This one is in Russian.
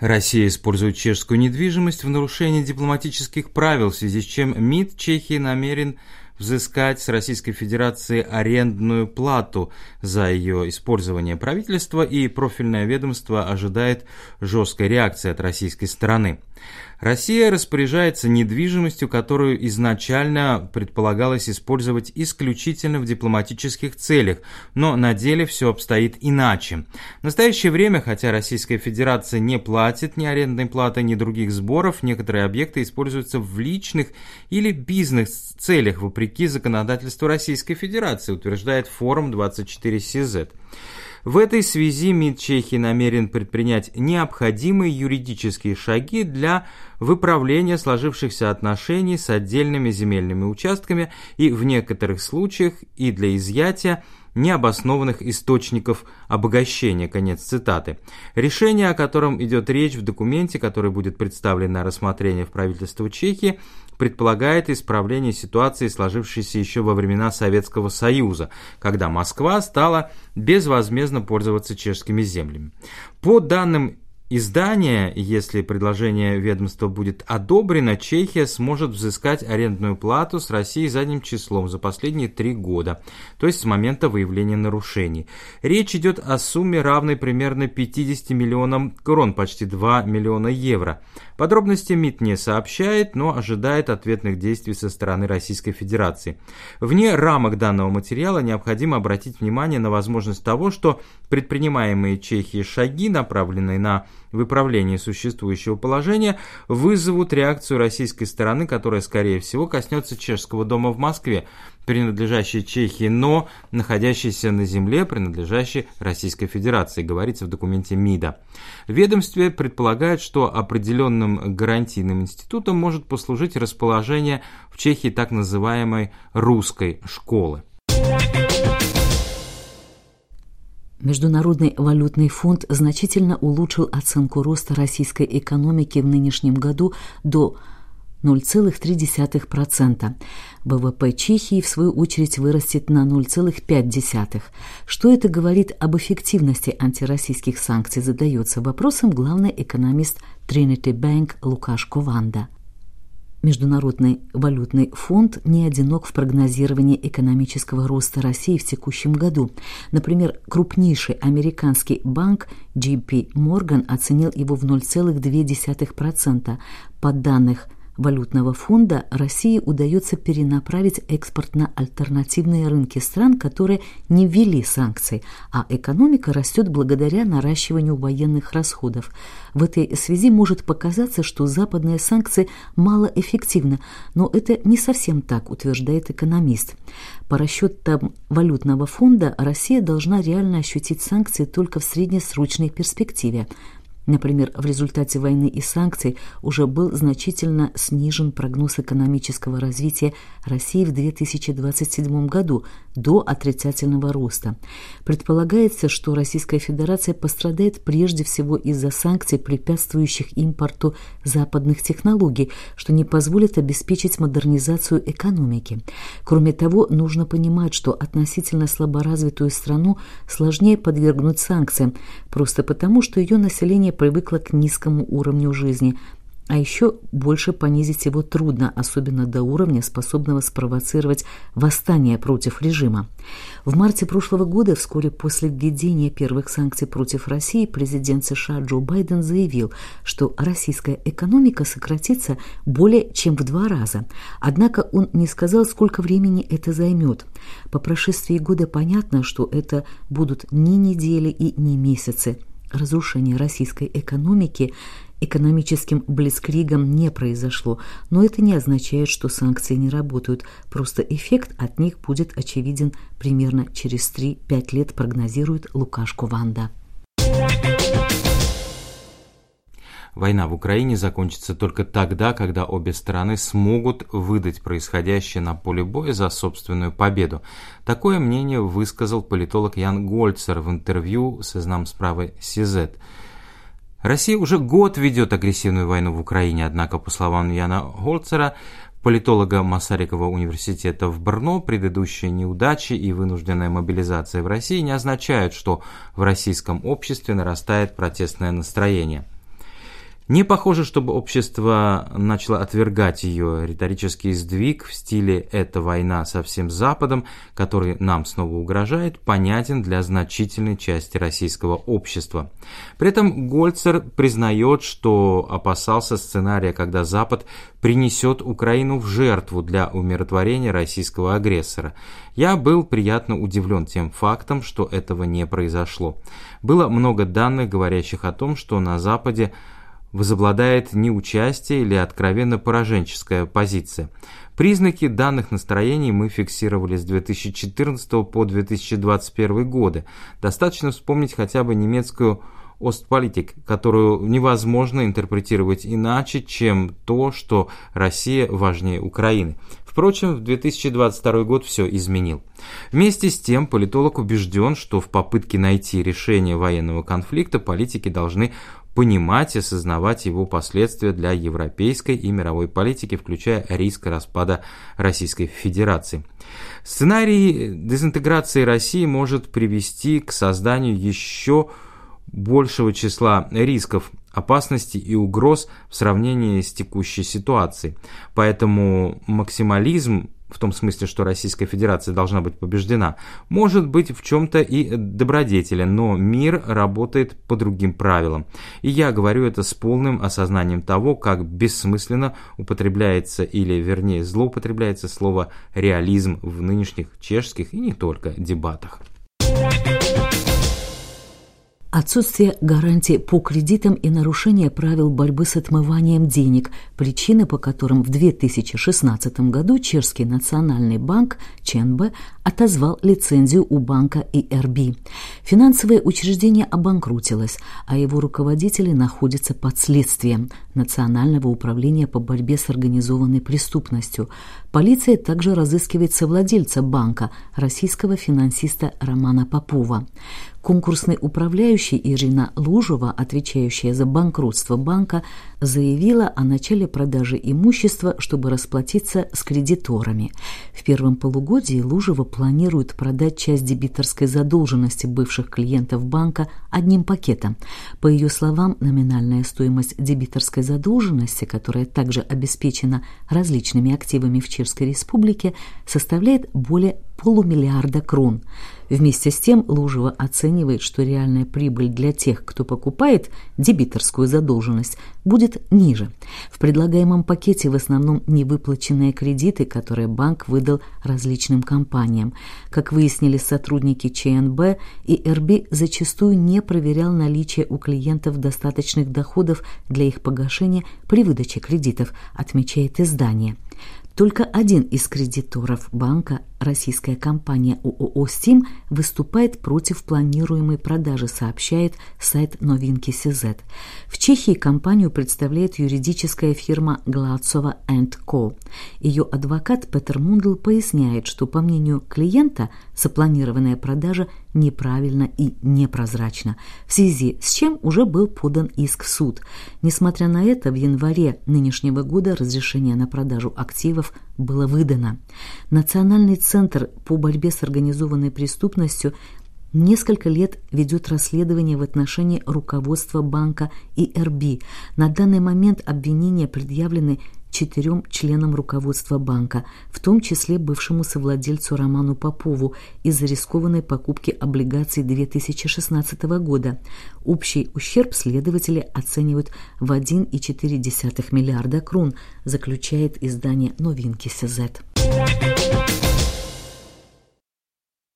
Россия использует чешскую недвижимость в нарушении дипломатических правил, в связи с чем МИД Чехии намерен взыскать с Российской Федерации арендную плату за ее использование правительства, и профильное ведомство ожидает жесткой реакции от российской стороны. Россия распоряжается недвижимостью, которую изначально предполагалось использовать исключительно в дипломатических целях, но на деле все обстоит иначе. В настоящее время, хотя Российская Федерация не платит ни арендной платы, ни других сборов, некоторые объекты используются в личных или бизнес-целях, вопреки законодательству Российской Федерации, утверждает форум 24 СИЗ. В этой связи МИД Чехии намерен предпринять необходимые юридические шаги для выправления сложившихся отношений с отдельными земельными участками и в некоторых случаях и для изъятия необоснованных источников обогащения. Конец цитаты. Решение, о котором идет речь в документе, который будет представлен на рассмотрение в правительство Чехии, предполагает исправление ситуации, сложившейся еще во времена Советского Союза, когда Москва стала безвозмездно пользоваться чешскими землями. По данным издания, если предложение ведомства будет одобрено, Чехия сможет взыскать арендную плату с России задним числом за последние три года, то есть с момента выявления нарушений. Речь идет о сумме, равной примерно 50 миллионам крон, почти 2 миллиона евро. Подробности МИД не сообщает, но ожидает ответных действий со стороны Российской Федерации. Вне рамок данного материала необходимо обратить внимание на возможность того, что предпринимаемые Чехией шаги, направленные на выправление существующего положения, вызовут реакцию российской стороны, которая, скорее всего, коснется чешского дома в Москве, принадлежащей Чехии, но находящейся на земле, принадлежащей Российской Федерации, говорится в документе МИДа. Ведомстве предполагает, что определенным гарантийным институтом может послужить расположение в Чехии так называемой русской школы. Международный валютный фонд значительно улучшил оценку роста российской экономики в нынешнем году до 0,3%. ВВП Чехии, в свою очередь, вырастет на 0,5%. Что это говорит об эффективности антироссийских санкций, задается вопросом главный экономист Trinity Bank Лукаш Кованда. Международный валютный фонд не одинок в прогнозировании экономического роста России в текущем году. Например, крупнейший американский банк JP Morgan оценил его в 0,2%. По данных валютного фонда России удается перенаправить экспорт на альтернативные рынки стран, которые не ввели санкций, а экономика растет благодаря наращиванию военных расходов. В этой связи может показаться, что западные санкции малоэффективны, но это не совсем так, утверждает экономист. По расчетам валютного фонда Россия должна реально ощутить санкции только в среднесрочной перспективе. Например, в результате войны и санкций уже был значительно снижен прогноз экономического развития России в 2027 году до отрицательного роста. Предполагается, что Российская Федерация пострадает прежде всего из-за санкций, препятствующих импорту западных технологий, что не позволит обеспечить модернизацию экономики. Кроме того, нужно понимать, что относительно слаборазвитую страну сложнее подвергнуть санкциям, просто потому, что ее население привыкла к низкому уровню жизни, а еще больше понизить его трудно, особенно до уровня, способного спровоцировать восстание против режима. В марте прошлого года, вскоре после введения первых санкций против России, президент США Джо Байден заявил, что российская экономика сократится более чем в два раза. Однако он не сказал, сколько времени это займет. По прошествии года понятно, что это будут не недели и не месяцы, Разрушение российской экономики экономическим блицкригом не произошло, но это не означает, что санкции не работают, просто эффект от них будет очевиден примерно через 3-5 лет, прогнозирует Лукашко Ванда. Война в Украине закончится только тогда, когда обе стороны смогут выдать происходящее на поле боя за собственную победу. Такое мнение высказал политолог Ян Гольцер в интервью с «Изнам справы СИЗ». Россия уже год ведет агрессивную войну в Украине, однако, по словам Яна Гольцера, политолога Масарикова университета в Брно, предыдущие неудачи и вынужденная мобилизация в России не означают, что в российском обществе нарастает протестное настроение – Не похоже, чтобы общество начало отвергать ее. Риторический сдвиг в стиле «это война со всем Западом», который нам снова угрожает, понятен для значительной части российского общества. При этом Гольцер признает, что опасался сценария, когда Запад принесет Украину в жертву для умиротворения российского агрессора. Я был приятно удивлен тем фактом, что этого не произошло. Было много данных, говорящих о том, что на Западе возобладает неучастие или откровенно пораженческая позиция. Признаки данных настроений мы фиксировали с 2014 по 2021 годы. Достаточно вспомнить хотя бы немецкую Остполитик, которую невозможно интерпретировать иначе, чем то, что Россия важнее Украины. Впрочем, в 2022 год все изменил. Вместе с тем, политолог убежден, что в попытке найти решение военного конфликта политики должны понимать и осознавать его последствия для европейской и мировой политики, включая риск распада Российской Федерации. Сценарий дезинтеграции России может привести к созданию еще большего числа рисков, опасностей и угроз в сравнении с текущей ситуацией. Поэтому максимализм в том смысле, что Российская Федерация должна быть побеждена, может быть в чем-то и добродетелен, но мир работает по другим правилам. И я говорю это с полным осознанием того, как бессмысленно употребляется или, вернее, злоупотребляется слово «реализм» в нынешних чешских и не только дебатах. Отсутствие гарантии по кредитам и нарушение правил борьбы с отмыванием денег – причины, по которым в 2016 году Чешский национальный банк ЧНБ отозвал лицензию у банка ИРБ. Финансовое учреждение обанкротилось, а его руководители находятся под следствием Национального управления по борьбе с организованной преступностью. Полиция также разыскивает совладельца банка, российского финансиста Романа Попова. Конкурсный управляющий Ирина Лужева, отвечающая за банкротство банка, заявила о начале продажи имущества, чтобы расплатиться с кредиторами. В первом полугодии Лужева планирует продать часть дебиторской задолженности бывших клиентов банка одним пакетом. По ее словам, номинальная стоимость дебиторской задолженности, которая также обеспечена различными активами в Чешской Республике, составляет более полумиллиарда крон. Вместе с тем Лужева оценивает, что реальная прибыль для тех, кто покупает дебиторскую задолженность, будет ниже. В предлагаемом пакете в основном невыплаченные кредиты, которые банк выдал различным компаниям. Как выяснили сотрудники ЧНБ, РБ зачастую не проверял наличие у клиентов достаточных доходов для их погашения при выдаче кредитов, отмечает издание. Только один из кредиторов банка, российская компания ООО «Стим», выступает против планируемой продажи, сообщает сайт новинки СИЗ. В Чехии компанию представляет юридическая фирма Гладцова Co. Ее адвокат Петер Мундл поясняет, что, по мнению клиента, запланированная продажа неправильно и непрозрачно, в связи с чем уже был подан иск в суд. Несмотря на это, в январе нынешнего года разрешение на продажу активов было выдано. Национальный центр по борьбе с организованной преступностью несколько лет ведет расследование в отношении руководства банка ИРБ. На данный момент обвинения предъявлены четырем членам руководства банка, в том числе бывшему совладельцу Роману Попову из-за рискованной покупки облигаций 2016 года. Общий ущерб следователи оценивают в 1,4 миллиарда крон, заключает издание «Новинки СЗ».